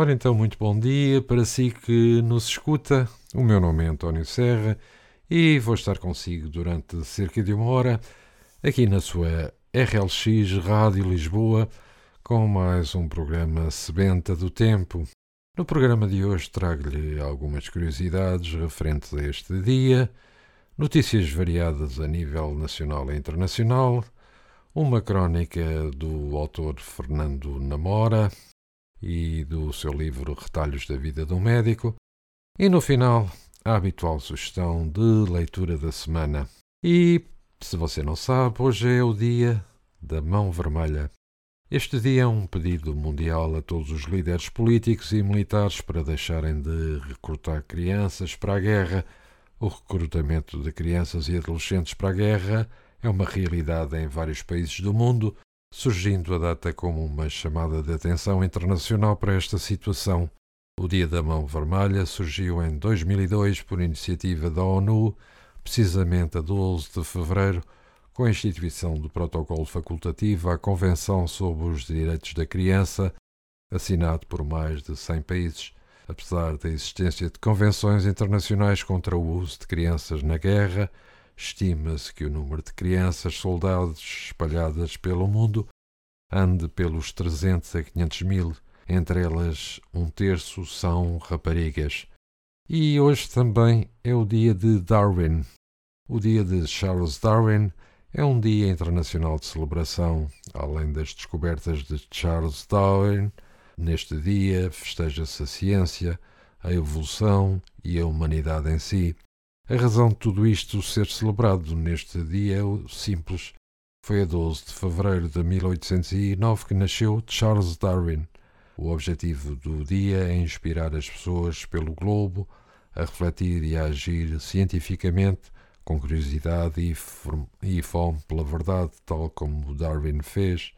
Ora então, muito bom dia para si que nos escuta. O meu nome é António Serra e vou estar consigo durante cerca de uma hora aqui na sua RLX Rádio Lisboa com mais um programa Sebenta do Tempo. No programa de hoje trago-lhe algumas curiosidades referentes a este dia, notícias variadas a nível nacional e internacional, uma crónica do autor Fernando Namora, e do seu livro Retalhos da Vida de um Médico. E no final, a habitual sugestão de leitura da semana. E, se você não sabe, hoje é o dia da mão vermelha. Este dia é um pedido mundial a todos os líderes políticos e militares para deixarem de recrutar crianças para a guerra. O recrutamento de crianças e adolescentes para a guerra é uma realidade em vários países do mundo surgindo a data como uma chamada de atenção internacional para esta situação. O Dia da Mão Vermelha surgiu em 2002 por iniciativa da ONU, precisamente a 12 de fevereiro, com a instituição do Protocolo Facultativo à Convenção sobre os Direitos da Criança, assinado por mais de 100 países. Apesar da existência de convenções internacionais contra o uso de crianças na guerra, Estima-se que o número de crianças soldados espalhadas pelo mundo ande pelos 300 a 500 mil, entre elas um terço são raparigas. E hoje também é o dia de Darwin. O dia de Charles Darwin é um dia internacional de celebração. Além das descobertas de Charles Darwin, neste dia festeja-se a ciência, a evolução e a humanidade em si. A razão de tudo isto ser celebrado neste dia é simples. Foi a 12 de fevereiro de 1809 que nasceu Charles Darwin. O objetivo do dia é inspirar as pessoas pelo globo a refletir e a agir cientificamente, com curiosidade e, e fome pela verdade, tal como Darwin fez.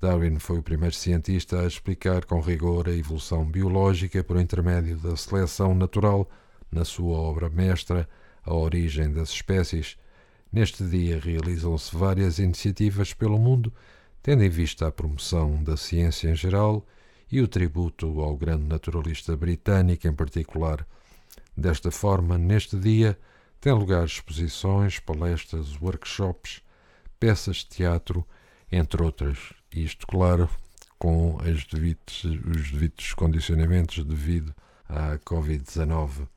Darwin foi o primeiro cientista a explicar com rigor a evolução biológica por intermédio da seleção natural na sua obra mestra a origem das espécies, neste dia realizam-se várias iniciativas pelo mundo, tendo em vista a promoção da ciência em geral e o tributo ao grande naturalista britânico em particular. Desta forma, neste dia, têm lugar exposições, palestras, workshops, peças de teatro, entre outras. Isto, claro, com devidos, os devidos condicionamentos devido à Covid-19.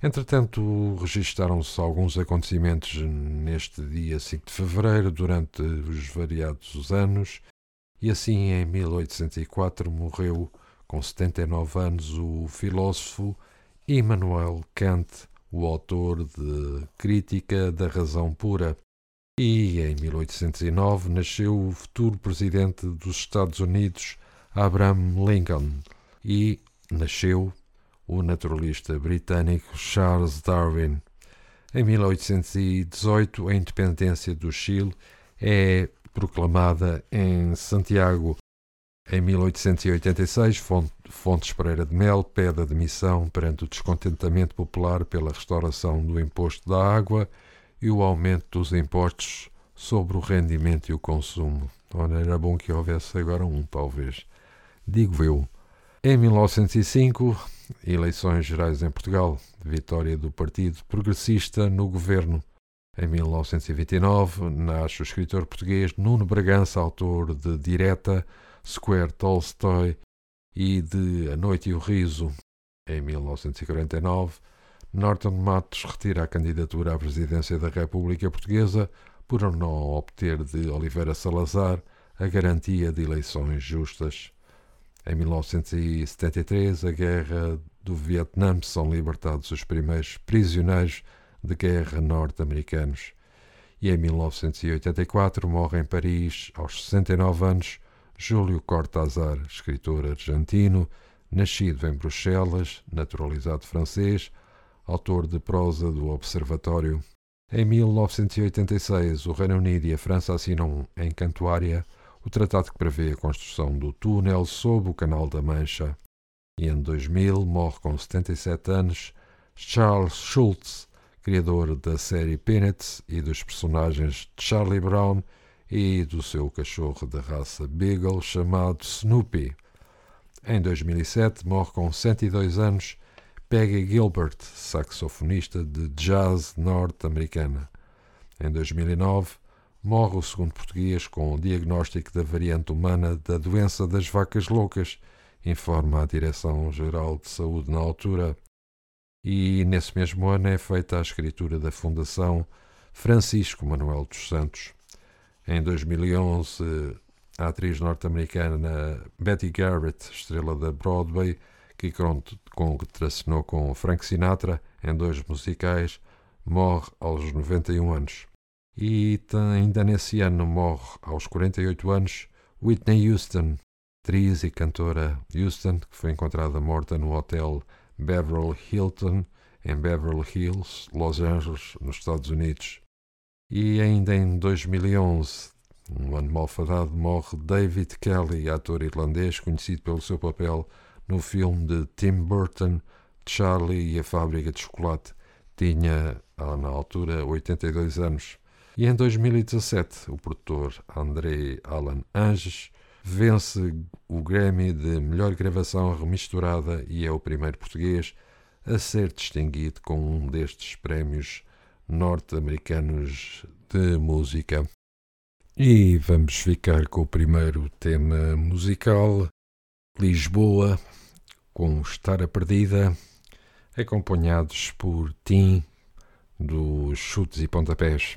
Entretanto, registaram-se alguns acontecimentos neste dia 5 de fevereiro, durante os variados anos, e assim em 1804 morreu, com 79 anos, o filósofo Immanuel Kant, o autor de Crítica da Razão Pura. E em 1809 nasceu o futuro presidente dos Estados Unidos, Abraham Lincoln, e nasceu o naturalista britânico Charles Darwin. Em 1818, a independência do Chile é proclamada em Santiago. Em 1886, Fontes Pereira de Mel pede admissão perante o descontentamento popular pela restauração do imposto da água e o aumento dos impostos sobre o rendimento e o consumo. Ora, era bom que houvesse agora um, talvez. Digo eu. Em 1905, eleições gerais em Portugal, vitória do Partido Progressista no governo. Em 1929, nasce o escritor português Nuno Bragança, autor de Direta, Square Tolstoy e de A Noite e o Riso. Em 1949, Norton Matos retira a candidatura à presidência da República Portuguesa por não obter de Oliveira Salazar a garantia de eleições justas. Em 1973, a guerra do Vietnã são libertados os primeiros prisioneiros de guerra norte-americanos. E em 1984 morre em Paris, aos 69 anos, Júlio Cortázar, escritor argentino, nascido em Bruxelas, naturalizado francês, autor de prosa do Observatório. Em 1986, o Reino Unido e a França assinam em Cantuária o tratado que prevê a construção do túnel sob o Canal da Mancha. E em 2000 morre com 77 anos Charles Schultz, criador da série Peanuts e dos personagens Charlie Brown e do seu cachorro da raça Beagle chamado Snoopy. Em 2007 morre com 102 anos Peggy Gilbert, saxofonista de jazz norte-americana. Em 2009 morre o segundo português com o diagnóstico da variante humana da doença das vacas loucas, informa a Direção-Geral de Saúde na altura. E nesse mesmo ano é feita a escritura da Fundação Francisco Manuel dos Santos. Em 2011, a atriz norte-americana Betty Garrett, estrela da Broadway, que contracenou com Frank Sinatra em dois musicais, morre aos 91 anos. E ainda nesse ano morre, aos 48 anos, Whitney Houston, atriz e cantora Houston, que foi encontrada morta no hotel Beverly Hilton, em Beverly Hills, Los Angeles, nos Estados Unidos. E ainda em 2011, um ano malfadado, morre David Kelly, ator irlandês conhecido pelo seu papel no filme de Tim Burton, Charlie e a Fábrica de Chocolate. Tinha, na altura, 82 anos. E em 2017, o produtor André Alan Anges vence o Grammy de melhor gravação remisturada e é o primeiro português a ser distinguido com um destes prémios norte-americanos de música. E vamos ficar com o primeiro tema musical, Lisboa, com Estar a Perdida, acompanhados por Tim, dos Chutes e Pontapés.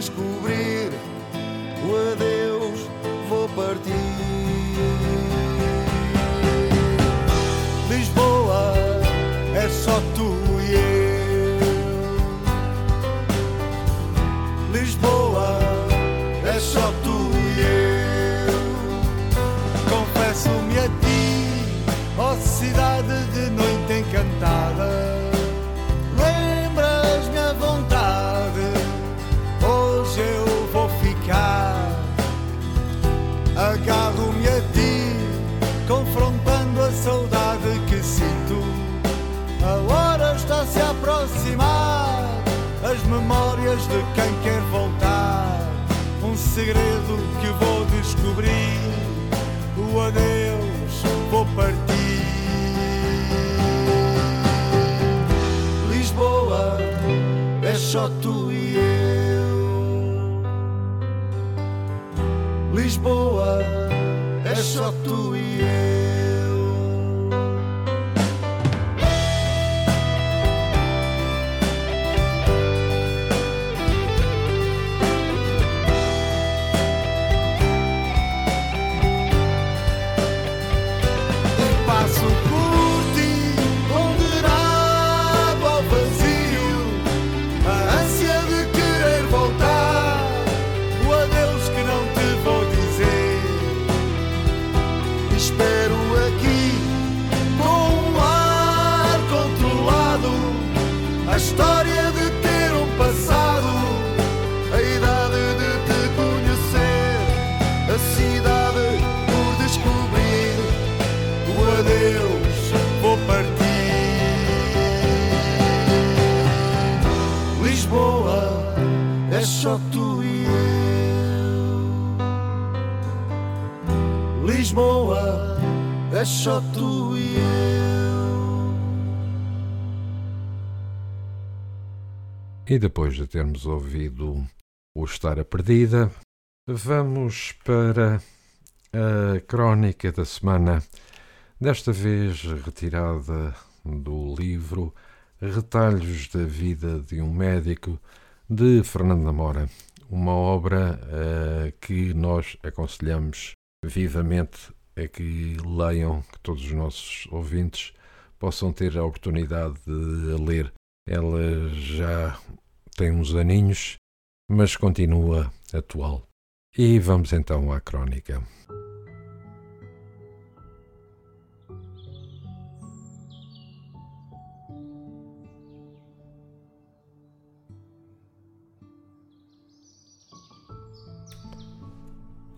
Descobrir, o adeus vou partir. Lisboa é só tu de quem quer voltar. Um segredo que vou descobrir. O adeus vou partir. é só tu e eu. Lisboa é só tu e eu. É só tu e eu. E depois de termos ouvido o Estar a Perdida, vamos para a crónica da semana, desta vez retirada do livro Retalhos da Vida de um Médico, de Fernando Namora. Uma obra uh, que nós aconselhamos vivamente a que leiam, que todos os nossos ouvintes possam ter a oportunidade de ler. Ela já tem uns aninhos, mas continua atual. E vamos então à crónica.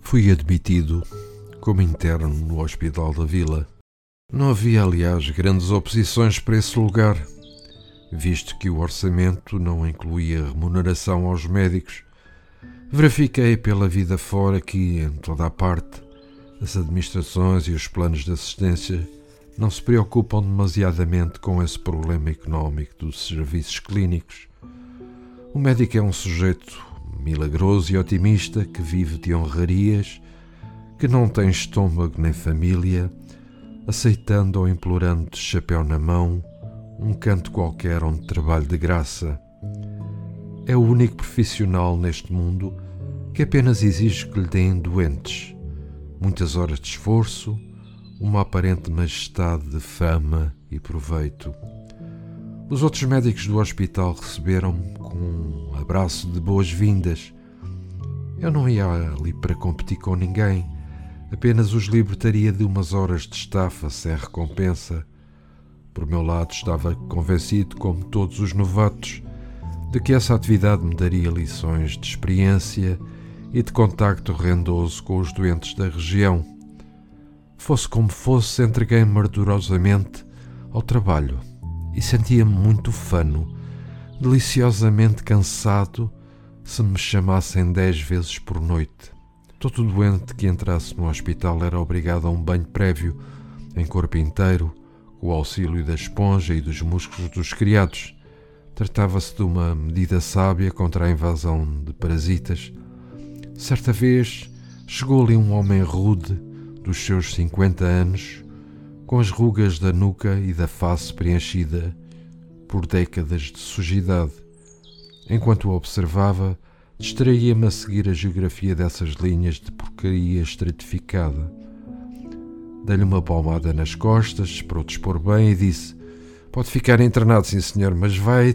Fui admitido como interno no Hospital da Vila. Não havia, aliás, grandes oposições para esse lugar, visto que o orçamento não incluía remuneração aos médicos. Verifiquei pela vida fora que, em toda a parte, as administrações e os planos de assistência não se preocupam demasiadamente com esse problema económico dos serviços clínicos. O médico é um sujeito milagroso e otimista que vive de honrarias, que não tem estômago nem família, aceitando ou implorando de chapéu na mão um canto qualquer onde trabalhe de graça. É o único profissional neste mundo que apenas exige que lhe deem doentes, muitas horas de esforço, uma aparente majestade de fama e proveito. Os outros médicos do hospital receberam-me com um abraço de boas-vindas. Eu não ia ali para competir com ninguém, apenas os libertaria de umas horas de estafa sem recompensa. Por meu lado, estava convencido, como todos os novatos, de que essa atividade me daria lições de experiência e de contacto rendoso com os doentes da região. Fosse como fosse, entreguei-me ardorosamente ao trabalho e sentia-me muito fano, deliciosamente cansado se me chamassem dez vezes por noite. Todo doente que entrasse no hospital era obrigado a um banho prévio, em corpo inteiro, com o auxílio da esponja e dos músculos dos criados. Tratava-se de uma medida sábia contra a invasão de parasitas. Certa vez chegou-lhe um homem rude, dos seus cinquenta anos, com as rugas da nuca e da face preenchida por décadas de sujidade. Enquanto o observava, distraía-me a seguir a geografia dessas linhas de porcaria estratificada. Dei-lhe uma palmada nas costas para o dispor bem e disse: Pode ficar internado, sim senhor, mas vai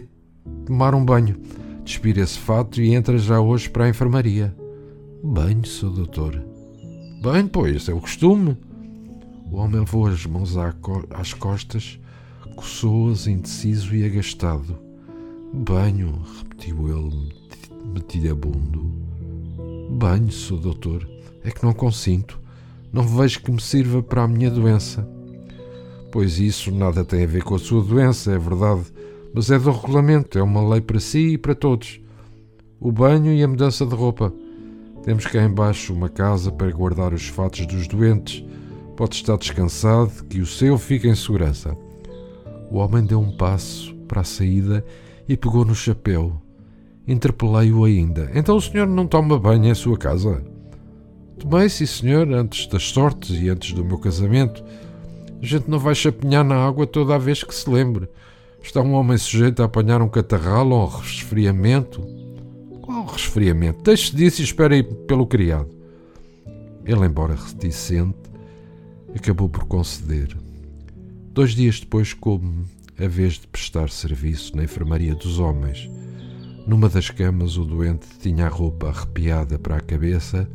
tomar um banho. Despira esse fato e entra já hoje para a enfermaria. Banho, seu doutor. Bem, pois, é o costume. O homem levou as mãos às costas, coçou-as indeciso e agastado. Banho, repetiu ele, metidabundo. Banho, sou doutor. É que não consinto. Não vejo que me sirva para a minha doença. Pois isso nada tem a ver com a sua doença, é verdade. Mas é do regulamento, é uma lei para si e para todos. O banho e a mudança de roupa. Temos cá embaixo uma casa para guardar os fatos dos doentes Pode estar descansado, que o seu fique em segurança. O homem deu um passo para a saída e pegou no chapéu. Interpelei-o ainda. Então o senhor não toma banho em sua casa? Tomei, sim, senhor, antes das sortes e antes do meu casamento. A gente não vai chapinhar na água toda a vez que se lembre. Está um homem sujeito a apanhar um catarral ou um resfriamento? Qual resfriamento? Deixe disso e espere pelo criado. Ele, embora reticente, acabou por conceder. Dois dias depois coube-me a vez de prestar serviço na enfermaria dos homens. Numa das camas, o doente tinha a roupa arrepiada para a cabeça,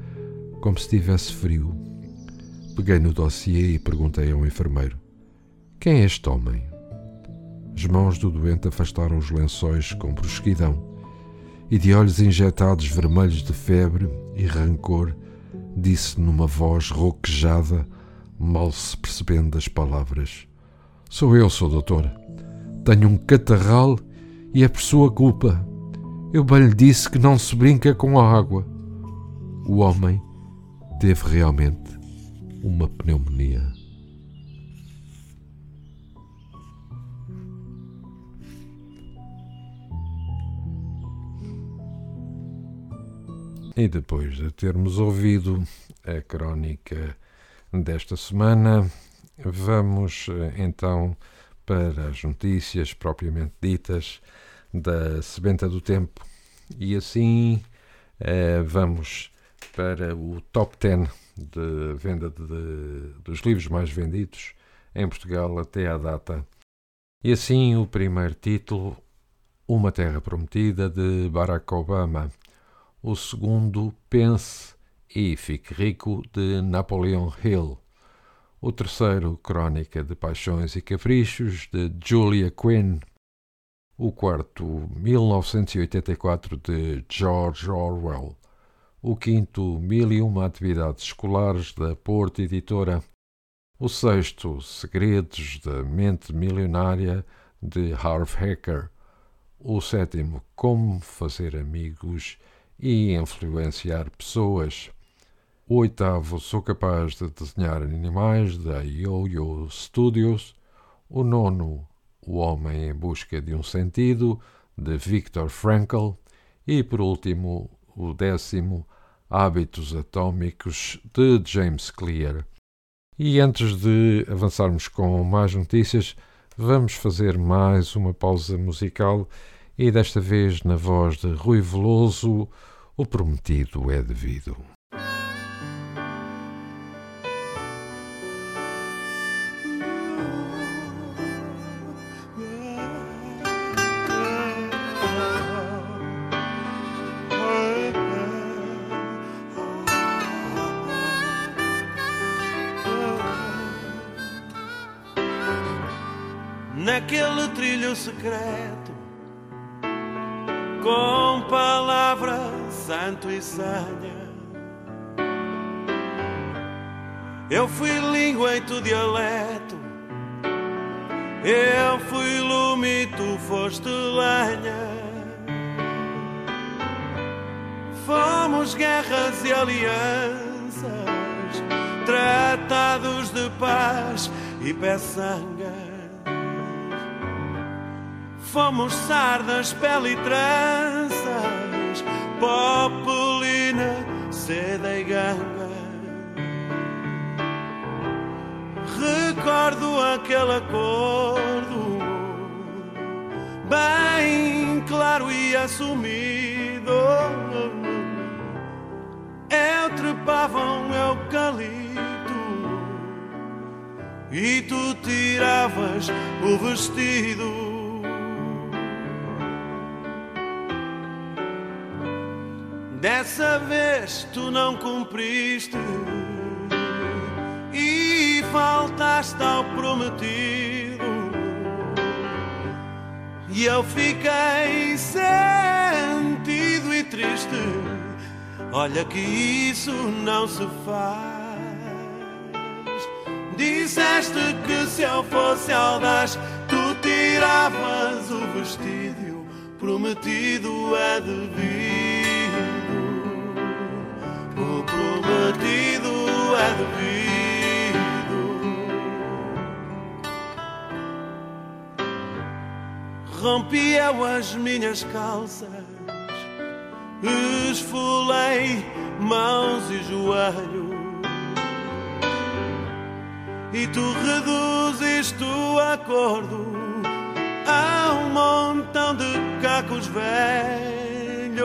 como se tivesse frio. Peguei no dossiê e perguntei ao enfermeiro: Quem é este homem? As mãos do doente afastaram os lençóis com brusquidão e, de olhos injetados vermelhos de febre e rancor, disse numa voz roquejada mal se percebendo das palavras. Sou eu, sou doutor. Tenho um catarral e é por sua culpa. Eu bem lhe disse que não se brinca com a água. O homem teve realmente uma pneumonia. E depois de termos ouvido a crónica desta semana, vamos eh, então para as notícias propriamente ditas da Sebenta do Tempo. E assim eh, vamos para o top 10 de venda de, dos livros mais vendidos em Portugal até à data. E assim o primeiro título, Uma Terra Prometida, de Barack Obama. O segundo, Pense e Fique Rico, de Napoleon Hill. O terceiro, Crónica de Paixões e Caprichos, de Julia Quinn. O quarto, 1984, de George Orwell. O quinto, Mil e Uma Atividades Escolares, da Porto Editora. O sexto, Segredos da Mente Milionária, de Harv Hacker. O sétimo, Como Fazer Amigos e Influenciar Pessoas. O oitavo, Sou Capaz de Desenhar Animais, da Yo-Yo Studios. O nono, O Homem em Busca de um Sentido, de Viktor Frankl. E, por último, o décimo, Hábitos Atômicos, de James Clear. E antes de avançarmos com mais notícias, vamos fazer mais uma pausa musical e desta vez na voz de Rui Veloso, o prometido é devido. Peçangas. Fomos sardas, pele e tranças, populina, seda e ganga. Recordo aquele acordo, bem claro e assumido. Eu trepava um eucalipto e tu tiravas o vestido. Dessa vez tu não cumpriste e faltaste ao prometido. E eu fiquei sentido e triste. Olha que isso não se faz. Disseste que se eu fosse audaz, tu tiravas o vestido prometido a devido. prometido é devido. Rompi eu as minhas calças, esfolei mãos e joelhos. E tu reduziste o acordo a um montão de cacos velhos.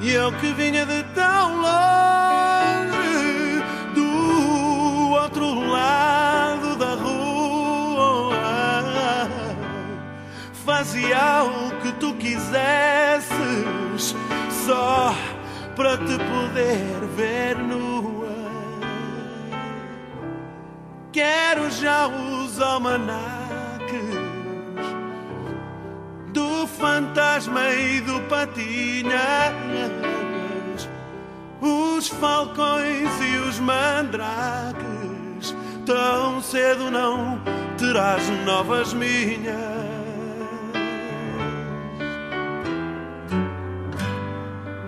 E eu que vinha de tão longe, do outro lado da rua, fazia o que tu quisesses, só para te poder ver nua. Quero já os almanaques do fantasma e do patinhas, os falcões e os mandrakes. Tão cedo não terás novas minhas.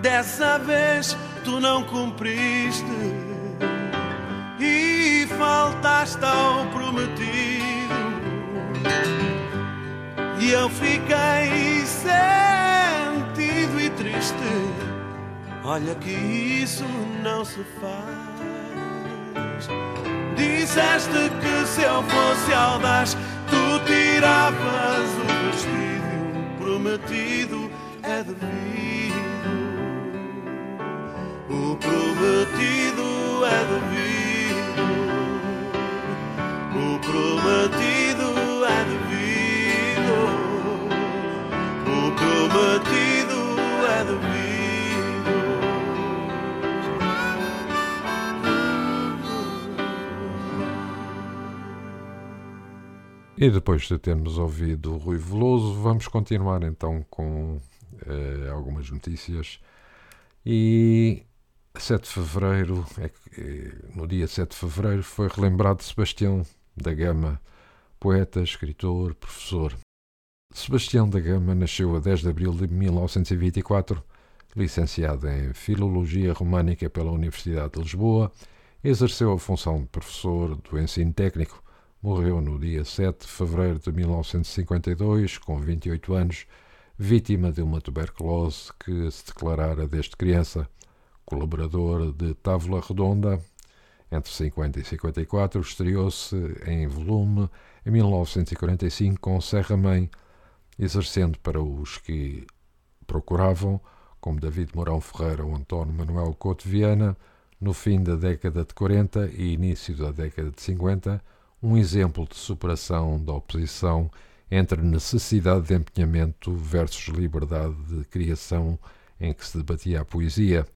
Dessa vez tu não cumpriste faltaste ao prometido. E eu fiquei sentido e triste. Olha que isso não se faz. Disseste que se eu fosse audaz, tu tiravas o vestido prometido é devido. O prometido é devido. Prometido é devido. O prometido é devido. E depois de termos ouvido o Rui Veloso, vamos continuar então com eh, algumas notícias. E 7 de fevereiro, é eh, no dia 7 de fevereiro, foi relembrado Sebastião da Gama, poeta, escritor, professor. Sebastião da Gama nasceu a 10 de abril de 1924, licenciado em Filologia Românica pela Universidade de Lisboa, exerceu a função de professor do ensino técnico. Morreu no dia 7 de fevereiro de 1952, com 28 anos, vítima de uma tuberculose que se declarara desde criança. Colaborador de Távola Redonda, entre 50 e 54, estreou-se em volume em 1945 com Serra Mãe, exercendo para os que procuravam, como David Mourão Ferreira ou António Manuel Couto Viana, no fim da década de 40 e início da década de 50, um exemplo de superação da oposição entre necessidade de empenhamento versus liberdade de criação em que se debatia a poesia.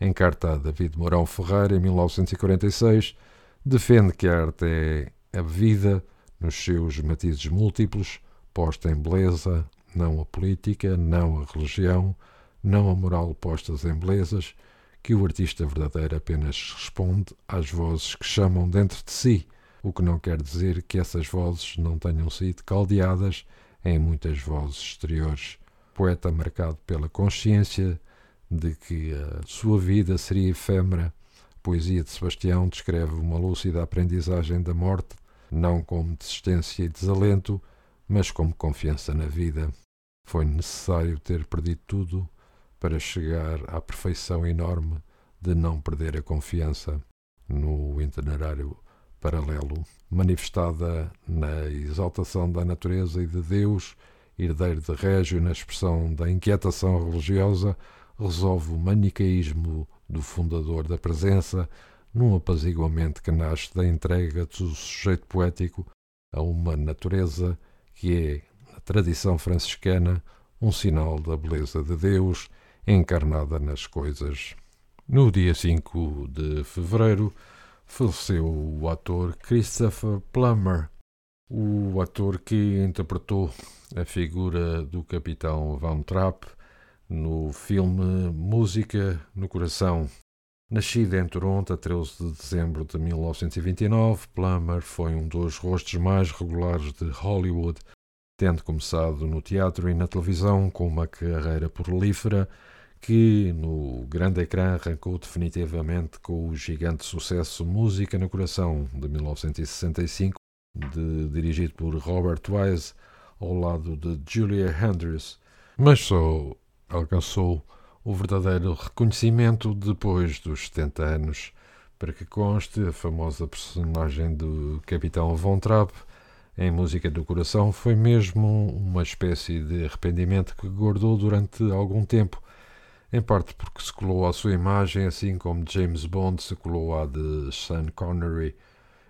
Em carta David Mourão Ferreira, em 1946, defende que a arte é a vida nos seus matizes múltiplos, posta em beleza, não a política, não a religião, não a moral postas em belezas, que o artista verdadeiro apenas responde às vozes que chamam dentro de si o que não quer dizer que essas vozes não tenham sido caldeadas em muitas vozes exteriores. Poeta marcado pela consciência de que a sua vida seria efêmera, a poesia de Sebastião descreve uma lúcida aprendizagem da morte, não como desistência e desalento, mas como confiança na vida. Foi necessário ter perdido tudo para chegar à perfeição enorme de não perder a confiança. No itinerário paralelo, manifestada na exaltação da natureza e de Deus, herdeiro de Régio na expressão da inquietação religiosa, resolve o manicaísmo do fundador da presença num apaziguamento que nasce da entrega do sujeito poético a uma natureza que é, na tradição franciscana, um sinal da beleza de Deus encarnada nas coisas. No dia 5 de fevereiro, faleceu o ator Christopher Plummer, o ator que interpretou a figura do capitão Van Trapp no filme Música no Coração. Nascido em Toronto a 13 de dezembro de 1929, Plummer foi um dos rostos mais regulares de Hollywood, tendo começado no teatro e na televisão com uma carreira prolífera que no grande ecrã arrancou definitivamente com o gigante sucesso Música no Coração, de 1965, de, dirigido por Robert Wise, ao lado de Julia Andrews, mas só alcançou o verdadeiro reconhecimento depois dos 70 anos. Para que conste, a famosa personagem do Capitão Von Trapp em Música do Coração foi mesmo uma espécie de arrependimento que guardou durante algum tempo em parte porque se colou à sua imagem, assim como James Bond se colou à de Sean Connery.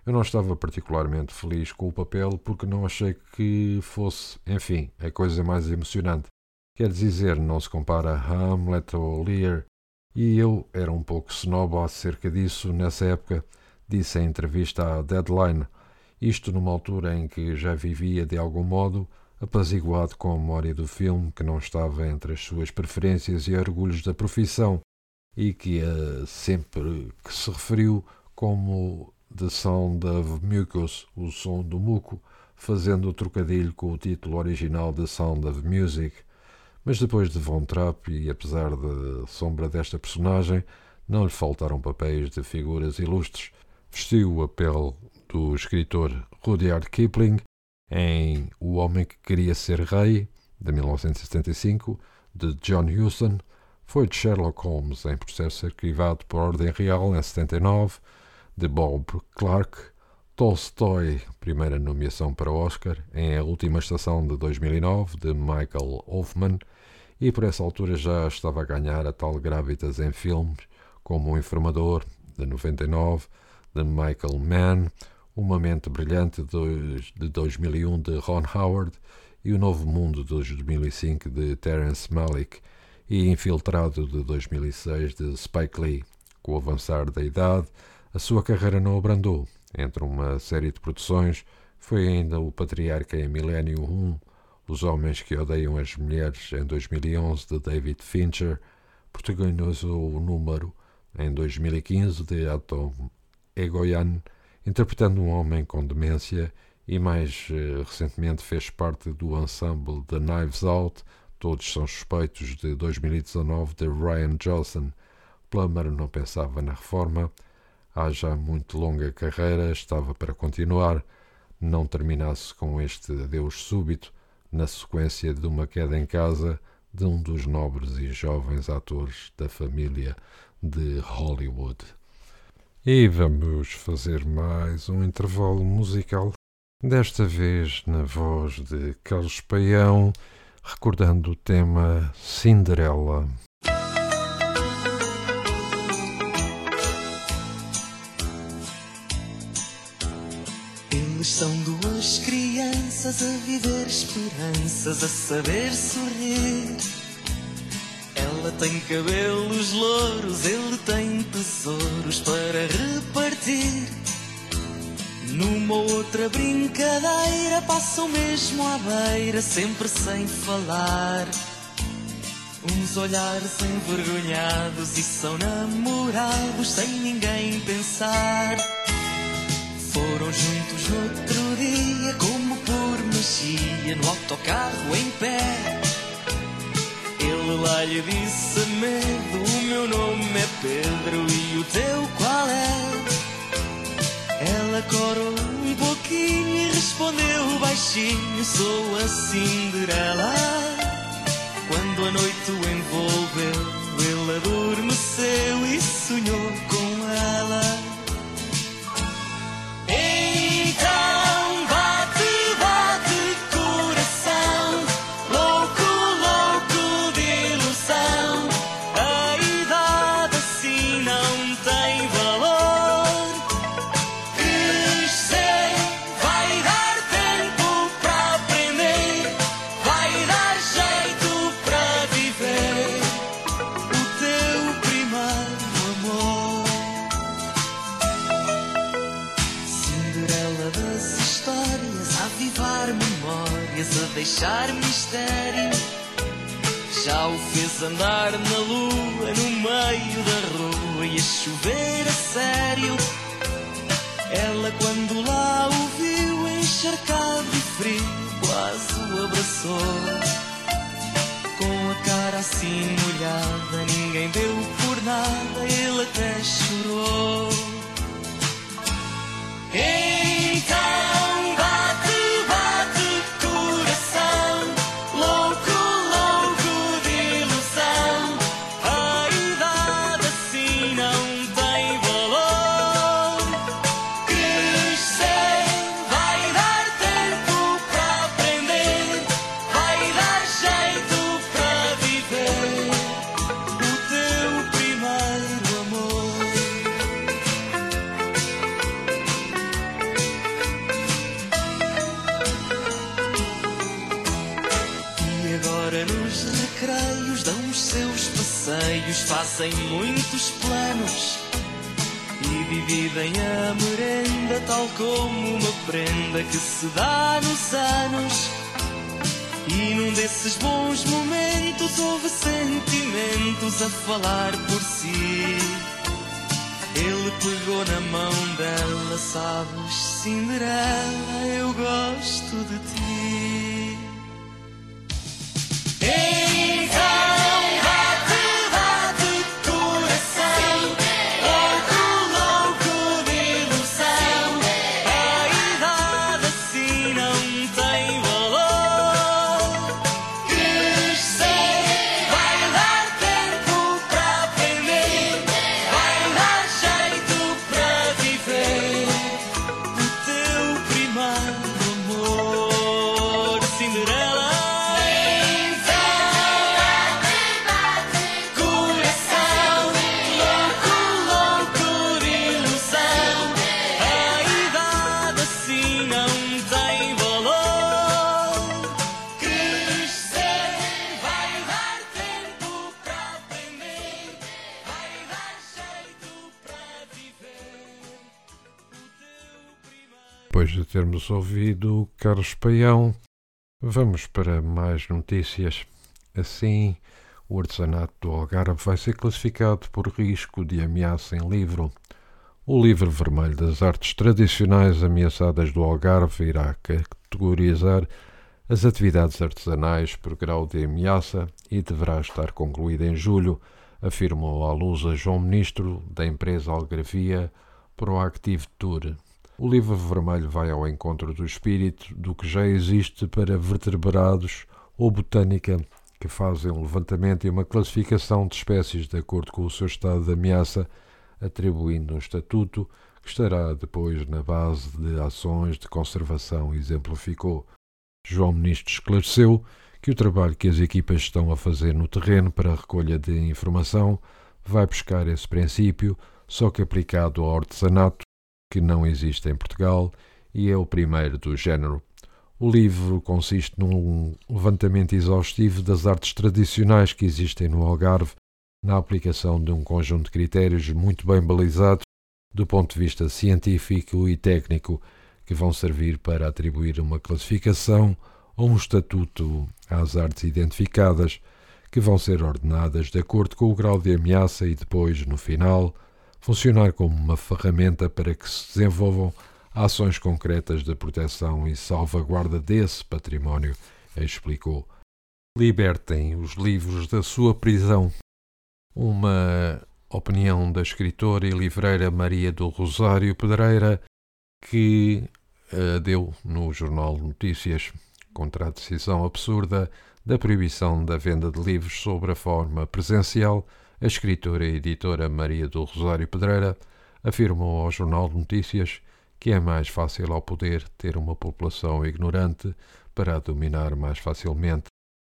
Eu não estava particularmente feliz com o papel porque não achei que fosse, enfim, a coisa mais emocionante. Quer dizer, não se compara a Hamlet ou Lear, e eu era um pouco snob acerca disso nessa época, disse em entrevista à Deadline, isto numa altura em que já vivia de algum modo apaziguado com a memória do filme que não estava entre as suas preferências e orgulhos da profissão e que sempre que se referiu como The Sound of Mucus, o som do muco, fazendo o trocadilho com o título original The Sound of Music. Mas depois de Von Trapp, e apesar da sombra desta personagem, não lhe faltaram papéis de figuras ilustres. Vestiu a pele do escritor Rudyard Kipling Em O Homem que Queria Ser Rei, de 1975, de John Huston, foi de Sherlock Holmes em processo arquivado por ordem real em 79, de Bob Clark, Tolstoy, primeira nomeação para Oscar, em A Última Estação de 2009, de Michael Hoffman, e por essa altura já estava a ganhar a tal Gravitas em filmes, como O Informador, de 99, de Michael Mann, Uma Mente Brilhante, de 2001, de Ron Howard, e O Novo Mundo, de 2005, de Terence Malick, e Infiltrado, de 2006, de Spike Lee. Com o avançar da idade, a sua carreira não abrandou. Entre uma série de produções, foi ainda o Patriarca em Milênio 1, Os Homens que Odeiam as Mulheres, em 2011, de David Fincher, protagonizou o número em 2015 de Atom Egoyan, interpretando um homem com demência e mais uh, recentemente fez parte do ensemble The Knives Out, Todos São Suspeitos, de 2019, de Ryan Johnson. Plummer não pensava na reforma, há já muito longa carreira, estava para continuar, não terminasse com este adeus súbito, na sequência de uma queda em casa de um dos nobres e jovens atores da família de Hollywood. E vamos fazer mais um intervalo musical, desta vez na voz de Carlos Paião, recordando o tema Cinderela. Eles são duas crianças a viver esperanças, a saber sorrir. Ela tem cabelos louros, ele tem tesouros para repartir. Numa outra brincadeira passam mesmo à beira, sempre sem falar. Uns olhares envergonhados e são namorados sem ninguém pensar. Foram juntos no outro dia, como no autocarro em pé. Ele lá lhe disse a medo, o meu nome é Pedro e o teu qual é? Ela corou um pouquinho e respondeu baixinho: Sou a Cinderela. Quando a noite o envolveu, ele adormeceu e sonhou com ela. Andar na lua, no meio da rua e a chover a sério. Ela, quando lá o viu, encharcado de frio, quase o abraçou. Com a cara assim molhada, ninguém deu por nada, ele até chorou. Fazem muitos planos e dividem a merenda tal como uma prenda que se dá nos anos. E num desses bons momentos houve sentimentos a falar por si. Ele pegou na mão dela, sabes, Cinderela, eu gosto de ti. Depois de termos ouvido Carlos Paião, vamos para mais notícias. Assim, o artesanato do Algarve vai ser classificado por risco de ameaça em livro. O livro vermelho das artes tradicionais ameaçadas do Algarve irá categorizar as atividades artesanais por grau de ameaça e deverá estar concluído em julho, afirmou a João Ministro da empresa Algarvia Proactive Tour. O livro vermelho vai ao encontro do espírito do que já existe para vertebrados ou botânica, que fazem um levantamento e uma classificação de espécies de acordo com o seu estado de ameaça, atribuindo um estatuto que estará depois na base de ações de conservação, exemplificou. João Ministro esclareceu que o trabalho que as equipas estão a fazer no terreno para a recolha de informação vai buscar esse princípio, só que aplicado ao artesanato que não existe em Portugal e é o primeiro do género. O livro consiste num levantamento exaustivo das artes tradicionais que existem no Algarve, na aplicação de um conjunto de critérios muito bem balizados do ponto de vista científico e técnico, que vão servir para atribuir uma classificação ou um estatuto às artes identificadas, que vão ser ordenadas de acordo com o grau de ameaça e depois, no final, funcionar como uma ferramenta para que se desenvolvam ações concretas de proteção e salvaguarda desse património, explicou. Libertem os livros da sua prisão. Uma opinião da escritora e livreira Maria do Rosário Pedreira, que uh, deu no Jornal Notícias contra a decisão absurda da proibição da venda de livros sobre a forma presencial a escritora e editora Maria do Rosário Pedreira afirmou ao Jornal de Notícias que é mais fácil ao poder ter uma população ignorante para a dominar mais facilmente.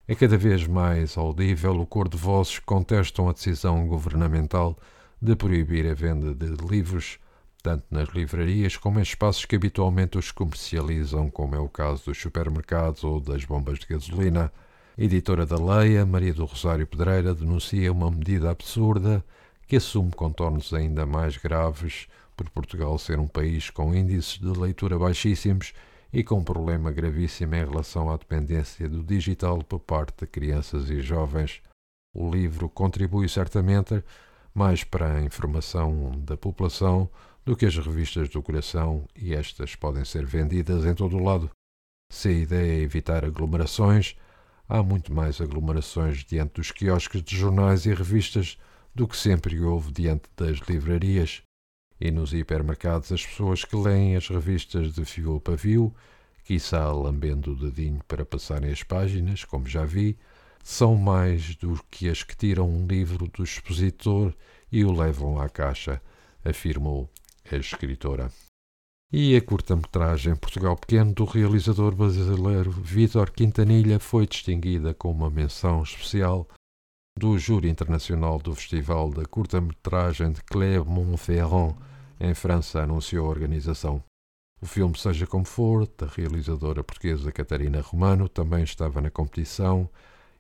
É cada vez mais audível o cor de vozes que contestam a decisão governamental de proibir a venda de livros, tanto nas livrarias como em espaços que habitualmente os comercializam, como é o caso dos supermercados ou das bombas de gasolina. Editora da Leia, Maria do Rosário Pedreira denuncia uma medida absurda que assume contornos ainda mais graves por Portugal ser um país com índices de leitura baixíssimos e com um problema gravíssimo em relação à dependência do digital por parte de crianças e jovens. O livro contribui certamente mais para a informação da população do que as revistas do coração e estas podem ser vendidas em todo o lado. Se a ideia é evitar aglomerações, há muito mais aglomerações diante dos quiosques de jornais e revistas do que sempre houve diante das livrarias. E nos hipermercados as pessoas que leem as revistas de fio a pavio, quiçá lambendo o dedinho para passarem as páginas, como já vi, são mais do que as que tiram um livro do expositor e o levam à caixa, afirmou a escritora e a curta-metragem Portugal Pequeno do realizador brasileiro Vítor Quintanilha foi distinguida com uma menção especial do Júri Internacional do Festival da Curta-Metragem de Clermont-Ferrand, em França, anunciou a organização. O filme Seja Como For, da realizadora portuguesa Catarina Romano, também estava na competição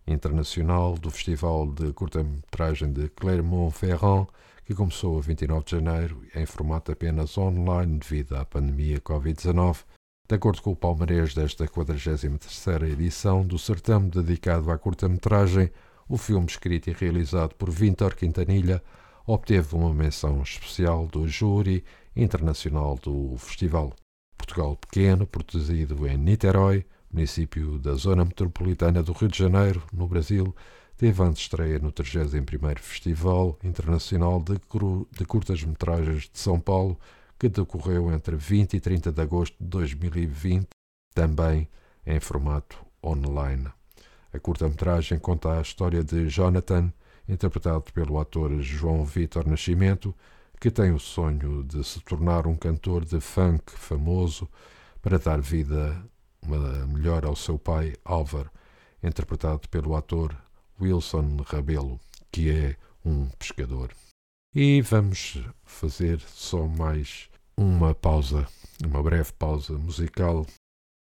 internacional do Festival de Curta-Metragem de Clermont-Ferrand que começou a 29 de janeiro em formato apenas online devido à pandemia Covid-19. De acordo com o palmarés desta 43ª edição do certame dedicado à curta-metragem, o filme escrito e realizado por Vintor Quintanilha obteve uma menção especial do júri internacional do festival. Portugal Pequeno, produzido em Niterói, município da zona metropolitana do Rio de Janeiro, no Brasil, teve estreia no 31º Festival Internacional de, de Curtas-Metragens de São Paulo, que decorreu entre 20 e 30 de agosto de 2020, também em formato online. A curta-metragem conta a história de Jonathan, interpretado pelo ator João Vitor Nascimento, que tem o sonho de se tornar um cantor de funk famoso para dar vida melhor ao seu pai, Álvaro, interpretado pelo ator Wilson Rabelo, que é um pescador. E vamos fazer só mais uma pausa, uma breve pausa musical,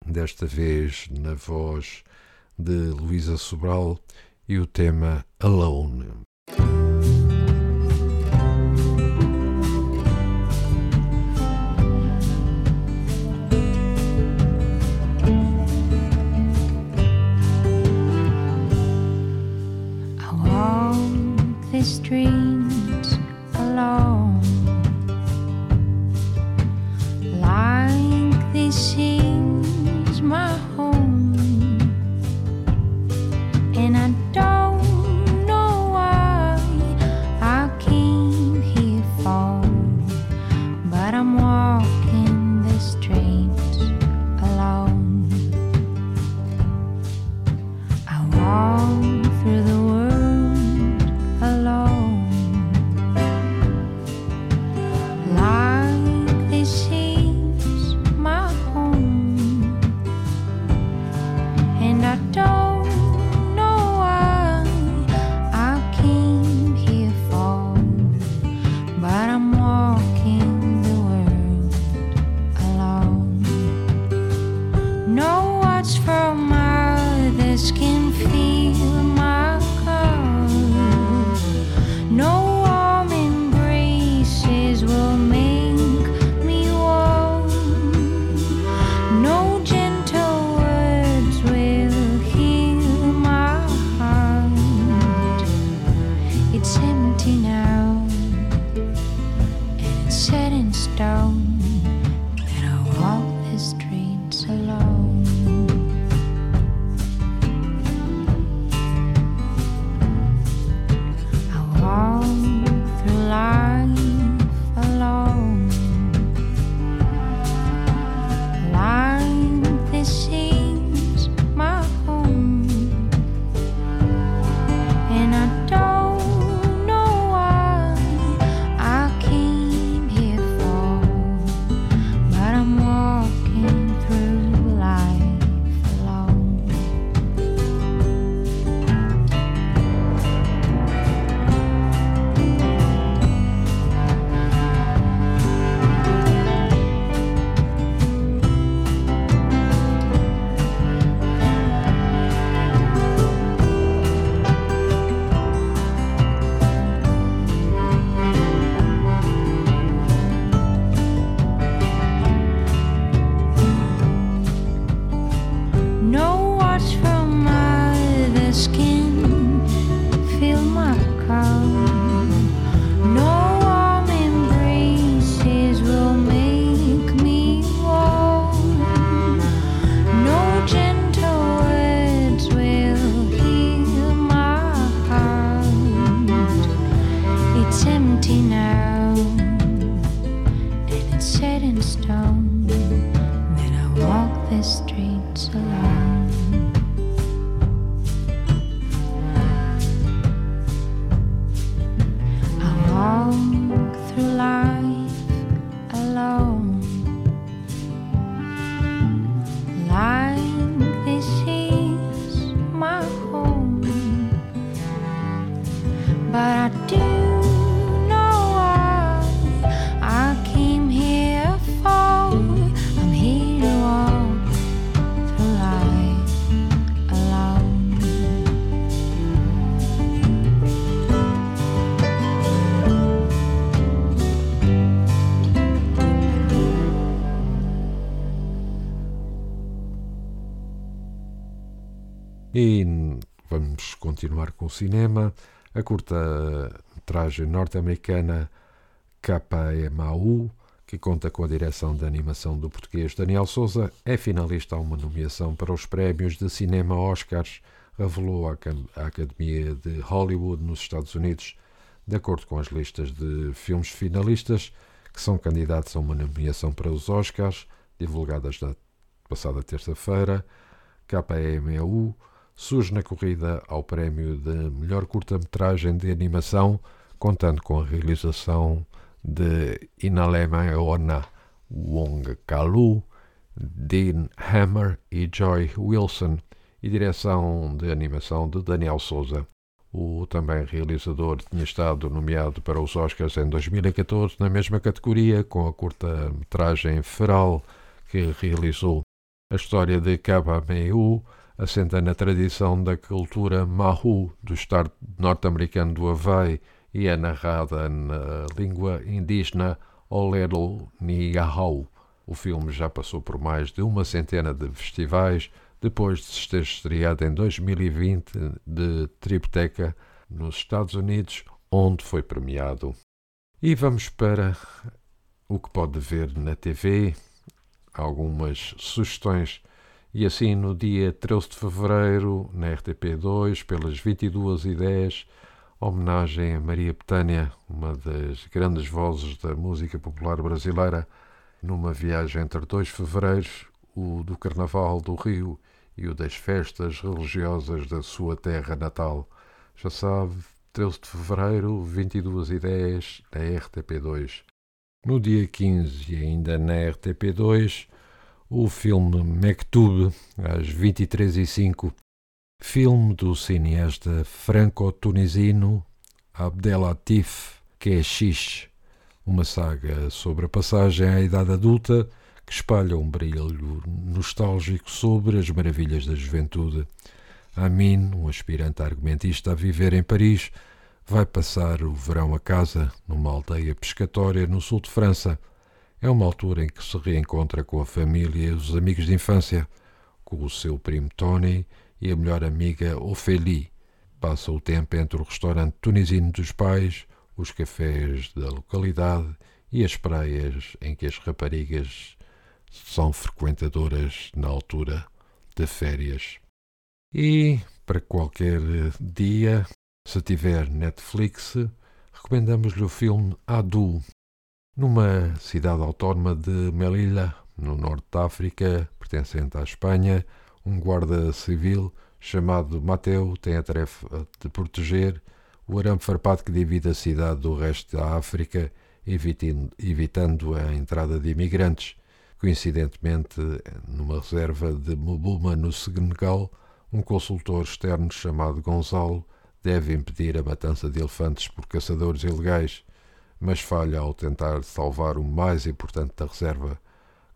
desta vez na voz de Luísa Sobral e o tema Alone. Cinema. A curta-metragem norte-americana KMAU, que conta com a direção de animação do português Daniel Souza, é finalista a uma nomeação para os prémios de cinema Oscars, revelou a Academia de Hollywood nos Estados Unidos, de acordo com as listas de filmes finalistas que são candidatos a uma nomeação para os Oscars, divulgadas na passada terça-feira. KMAU surge na corrida ao prémio de melhor curta-metragem de animação, contando com a realização de Inalema Ona Wong Kalu, Dean Hammer e Joy Wilson, e direção de animação de Daniel Souza. O também realizador tinha estado nomeado para os Oscars em 2014 na mesma categoria, com a curta-metragem Feral que realizou. A história de Kaba Meu assenta na tradição da cultura Mahu do estado norte-americano do Havaí e é narrada na língua indígena Olero Nihau. O filme já passou por mais de uma centena de festivais, depois de se ter estreado em 2020 de Tripteca, nos Estados Unidos, onde foi premiado. E vamos para o que pode ver na TV, algumas sugestões e assim, no dia 13 de fevereiro, na RTP2, pelas 22h10, homenagem a Maria Betânia, uma das grandes vozes da música popular brasileira, numa viagem entre dois fevereiros, o do Carnaval do Rio e o das festas religiosas da sua terra natal. Já sabe, 13 de fevereiro, 22 e 10 na RTP2. No dia 15 e ainda na RTP2, o filme Mektub, às 23h05, filme do cineasta franco-tunisino Abdelatif Keshish, uma saga sobre a passagem à idade adulta que espalha um brilho nostálgico sobre as maravilhas da juventude. Amin, um aspirante argumentista a viver em Paris, vai passar o verão a casa numa aldeia pescatória no sul de França é uma altura em que se reencontra com a família e os amigos de infância, com o seu primo Tony e a melhor amiga Ophélie. Passa o tempo entre o restaurante tunisino dos pais, os cafés da localidade e as praias em que as raparigas são frequentadoras na altura de férias. E para qualquer dia, se tiver Netflix, recomendamos-lhe o filme Adu, numa cidade autónoma de Melilla, no norte da África, pertencente à Espanha, um guarda civil chamado Mateu tem a tarefa de proteger o arame farpado que divide a cidade do resto da África, evitando, a entrada de imigrantes. Coincidentemente, numa reserva de Mubuma, no Senegal, um consultor externo chamado Gonzalo deve impedir a matança de elefantes por caçadores ilegais mas falha ao tentar salvar o mais importante da reserva.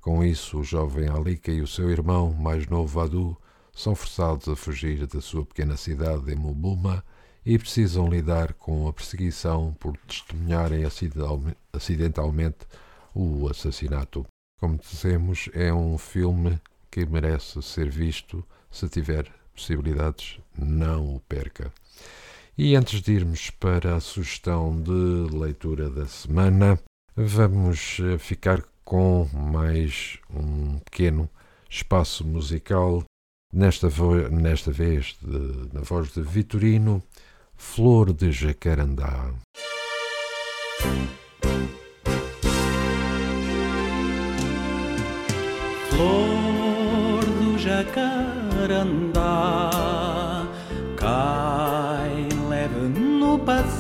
Com isso, o jovem Alika e o seu irmão, mais novo Adu, são forçados a fugir da sua pequena cidade em Mubuma e precisam lidar com a perseguição por testemunharem acidentalmente o assassinato. Como dizemos, é um filme que merece ser visto. Se tiver possibilidades, não o perca. E antes de irmos para a sugestão de leitura da semana, vamos eh, ficar com mais um pequeno espaço musical, nesta, nesta vez de, na voz de Vitorino, Flor de Jacarandá. Flor do Jacarandá, no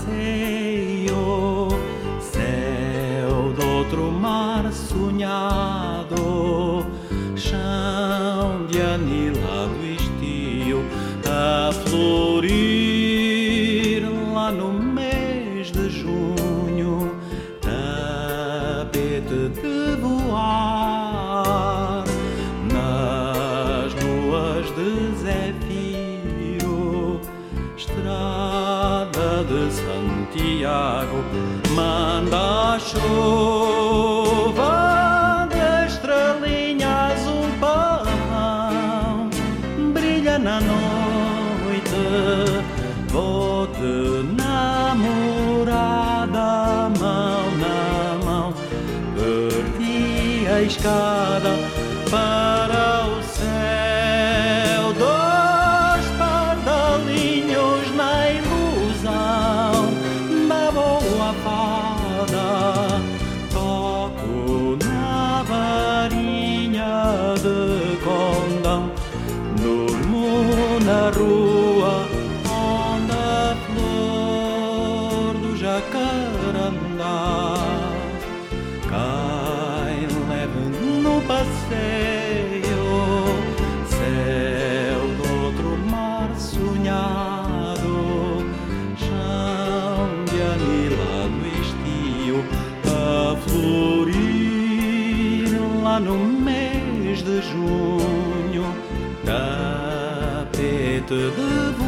no mês de junho, tapete de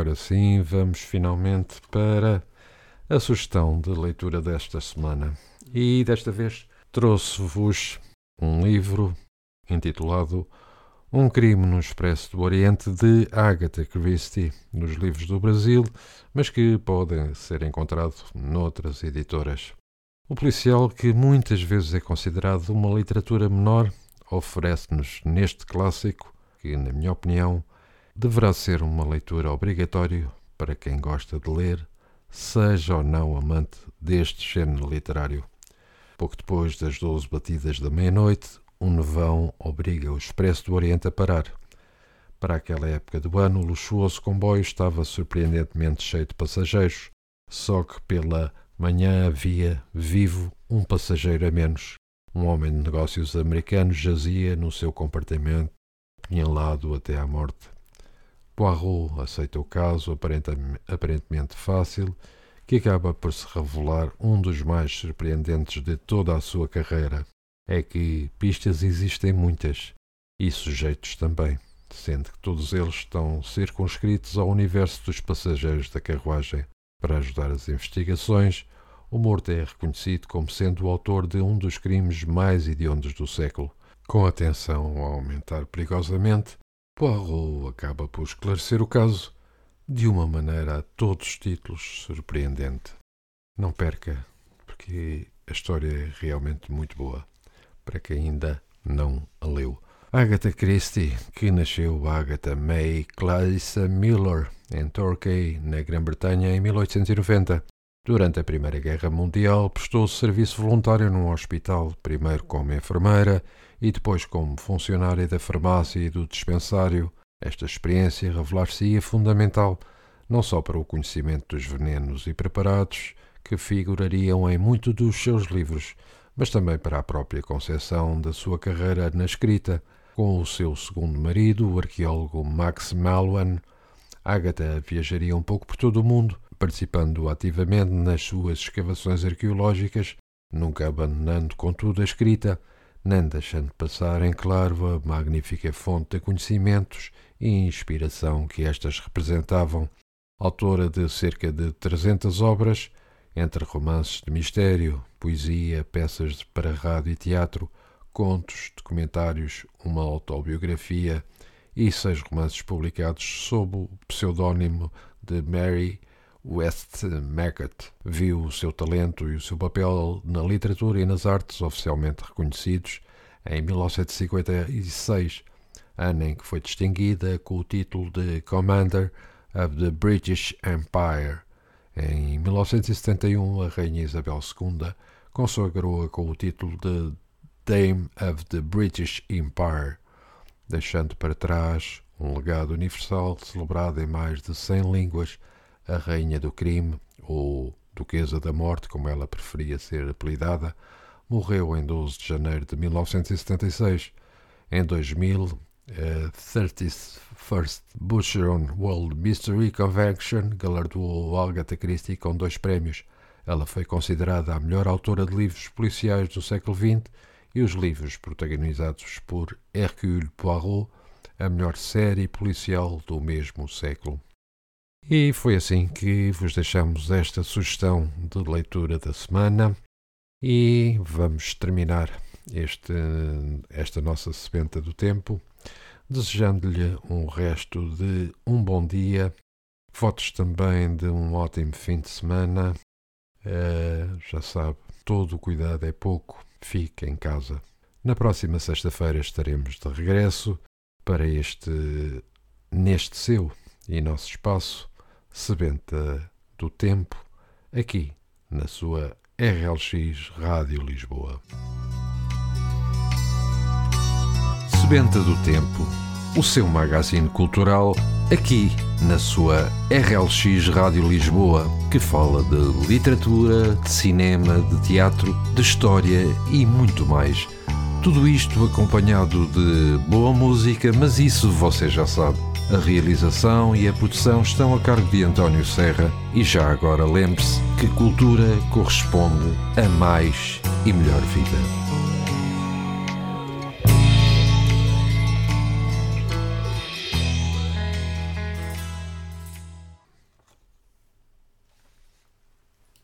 agora sim, vamos finalmente para a sugestão de leitura desta semana. E desta vez trouxe-vos um livro intitulado Um Crime no Expresso do Oriente de Agatha Christie, nos livros do Brasil, mas que pode ser encontrado noutras editoras. O policial, que muitas vezes é considerado uma literatura menor, oferece-nos neste clássico, que, na minha opinião, deverá ser uma leitura obrigatória para quem gosta de ler, seja ou não amante deste género literário. Pouco depois das doze batidas da meia-noite, um nevão obriga o Expresso do Oriente a parar. Para aquela época do ano, o luxuoso comboio estava surpreendentemente cheio de passageiros, só que pela manhã havia, vivo, um passageiro a menos. Um homem de negócios americano jazia no seu compartimento, apunhalado até à morte. Poirot aceita o caso, aparentemente fácil, que acaba por se revelar um dos mais surpreendentes de toda a sua carreira é que pistas existem muitas e sujeitos também, sendo que todos eles estão circunscritos ao universo dos passageiros da carruagem. Para ajudar as investigações, o morto é reconhecido como sendo o autor de um dos crimes mais hediondos do século. Com a tensão a aumentar perigosamente, Poirot acaba por esclarecer o caso de uma maneira a todos os títulos surpreendente. Não perca, porque a história é realmente muito boa para quem ainda não a leu. Agatha Christie, que nasceu Agatha May Clarissa Miller em Torquay, na Grã-Bretanha, em 1890. Durante a Primeira Guerra Mundial, prestou serviço voluntário num hospital, primeiro como enfermeira e depois como funcionária da farmácia e do dispensário. Esta experiência revelar-se-ia fundamental não só para o conhecimento dos venenos e preparados que figurariam em muitos dos seus livros, mas também para a própria concepção da sua carreira na escrita. Com o seu segundo marido, o arqueólogo Max Malwan, Agatha viajaria um pouco por todo o mundo, participando ativamente nas suas escavações arqueológicas, nunca abandonando, contudo, a escrita, nem deixando passar em claro a magnífica fonte de conhecimentos e inspiração que estas representavam. Autora de cerca de 300 obras, entre romances de mistério, poesia, peças para rádio e teatro, contos, documentários, uma autobiografia e seis romances publicados sob o pseudónimo de Mary Westmacott. Viu o seu talento e o seu papel na literatura e nas artes oficialmente reconhecidos em 1956, ano em que foi distinguida com o título de Commander of the British Empire em 1971, a Rainha Isabel II consagrou-a com o título de Dame of the British Empire, deixando para trás um legado universal celebrado em mais de 100 línguas. A Rainha do Crime, ou Duquesa da Morte, como ela preferia ser apelidada, morreu em 12 de janeiro de 1976. Em 2000, a 31st Boucheron World Mystery Convention galardoou Agatha Christie com dois prémios. Ela foi considerada a melhor autora de livros policiais do século XX e os livros protagonizados por Hercule Poirot, a melhor série policial do mesmo século. E foi assim que vos deixamos esta sugestão de leitura da semana e vamos terminar este, esta nossa sebenta do tempo desejando-lhe um resto de um bom dia, votos também de um ótimo fim de semana. Uh, já sabe, todo o cuidado é pouco, fique em casa. Na próxima sexta-feira estaremos de regresso para este, neste seu e nosso espaço, Sebenta do Tempo, aqui na sua RLX Rádio Lisboa. Sebenta do Tempo, o seu magazine cultural, aqui na sua RLX Rádio Lisboa, que fala de literatura, de cinema, de teatro, de história e muito mais. Tudo isto acompanhado de boa música, mas isso você já sabe. A realização e a produção estão a cargo de António Serra e já agora lembre-se que cultura corresponde a mais e melhor vida.